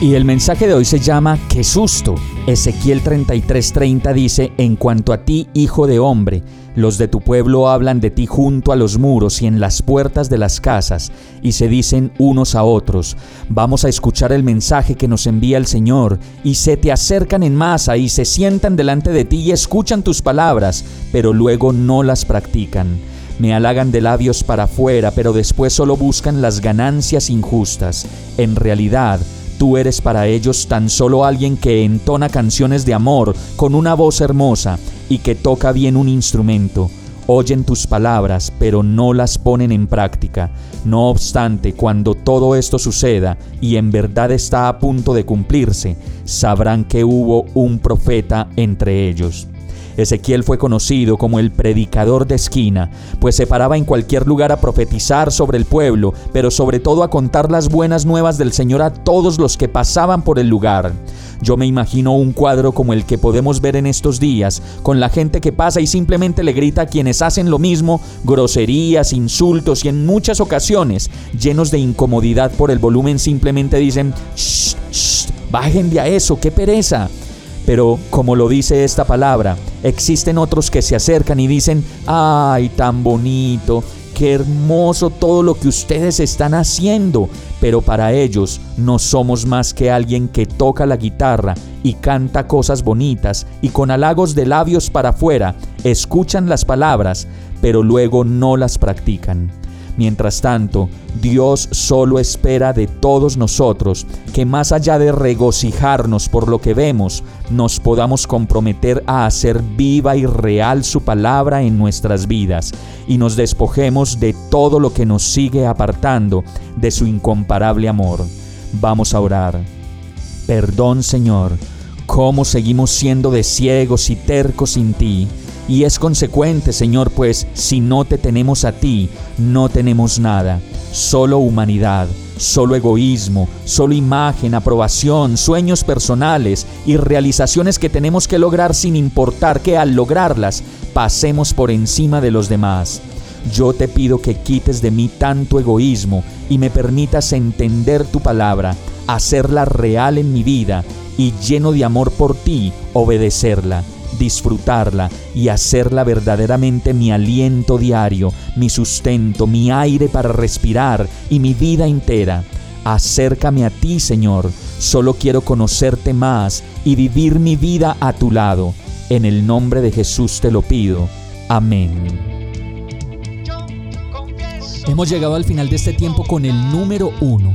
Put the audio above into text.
Y el mensaje de hoy se llama ¡Qué susto! Ezequiel 33:30 dice, En cuanto a ti, hijo de hombre, los de tu pueblo hablan de ti junto a los muros y en las puertas de las casas, y se dicen unos a otros, vamos a escuchar el mensaje que nos envía el Señor, y se te acercan en masa y se sientan delante de ti y escuchan tus palabras, pero luego no las practican. Me halagan de labios para afuera, pero después solo buscan las ganancias injustas. En realidad, Tú eres para ellos tan solo alguien que entona canciones de amor con una voz hermosa y que toca bien un instrumento. Oyen tus palabras, pero no las ponen en práctica. No obstante, cuando todo esto suceda y en verdad está a punto de cumplirse, sabrán que hubo un profeta entre ellos. Ezequiel fue conocido como el predicador de esquina, pues se paraba en cualquier lugar a profetizar sobre el pueblo, pero sobre todo a contar las buenas nuevas del Señor a todos los que pasaban por el lugar. Yo me imagino un cuadro como el que podemos ver en estos días, con la gente que pasa y simplemente le grita a quienes hacen lo mismo, groserías, insultos y en muchas ocasiones, llenos de incomodidad por el volumen, simplemente dicen, shh, shh, bajen de a eso, qué pereza. Pero como lo dice esta palabra, existen otros que se acercan y dicen, ay, tan bonito, qué hermoso todo lo que ustedes están haciendo, pero para ellos no somos más que alguien que toca la guitarra y canta cosas bonitas y con halagos de labios para afuera escuchan las palabras, pero luego no las practican. Mientras tanto, Dios solo espera de todos nosotros que más allá de regocijarnos por lo que vemos, nos podamos comprometer a hacer viva y real su palabra en nuestras vidas y nos despojemos de todo lo que nos sigue apartando de su incomparable amor. Vamos a orar. Perdón Señor, cómo seguimos siendo de ciegos y tercos sin ti y es consecuente, Señor, pues si no te tenemos a ti, no tenemos nada, solo humanidad, solo egoísmo, solo imagen, aprobación, sueños personales y realizaciones que tenemos que lograr sin importar que al lograrlas pasemos por encima de los demás. Yo te pido que quites de mí tanto egoísmo y me permitas entender tu palabra, hacerla real en mi vida y lleno de amor por ti, obedecerla disfrutarla y hacerla verdaderamente mi aliento diario, mi sustento, mi aire para respirar y mi vida entera. Acércame a ti, Señor. Solo quiero conocerte más y vivir mi vida a tu lado. En el nombre de Jesús te lo pido. Amén. Hemos llegado al final de este tiempo con el número uno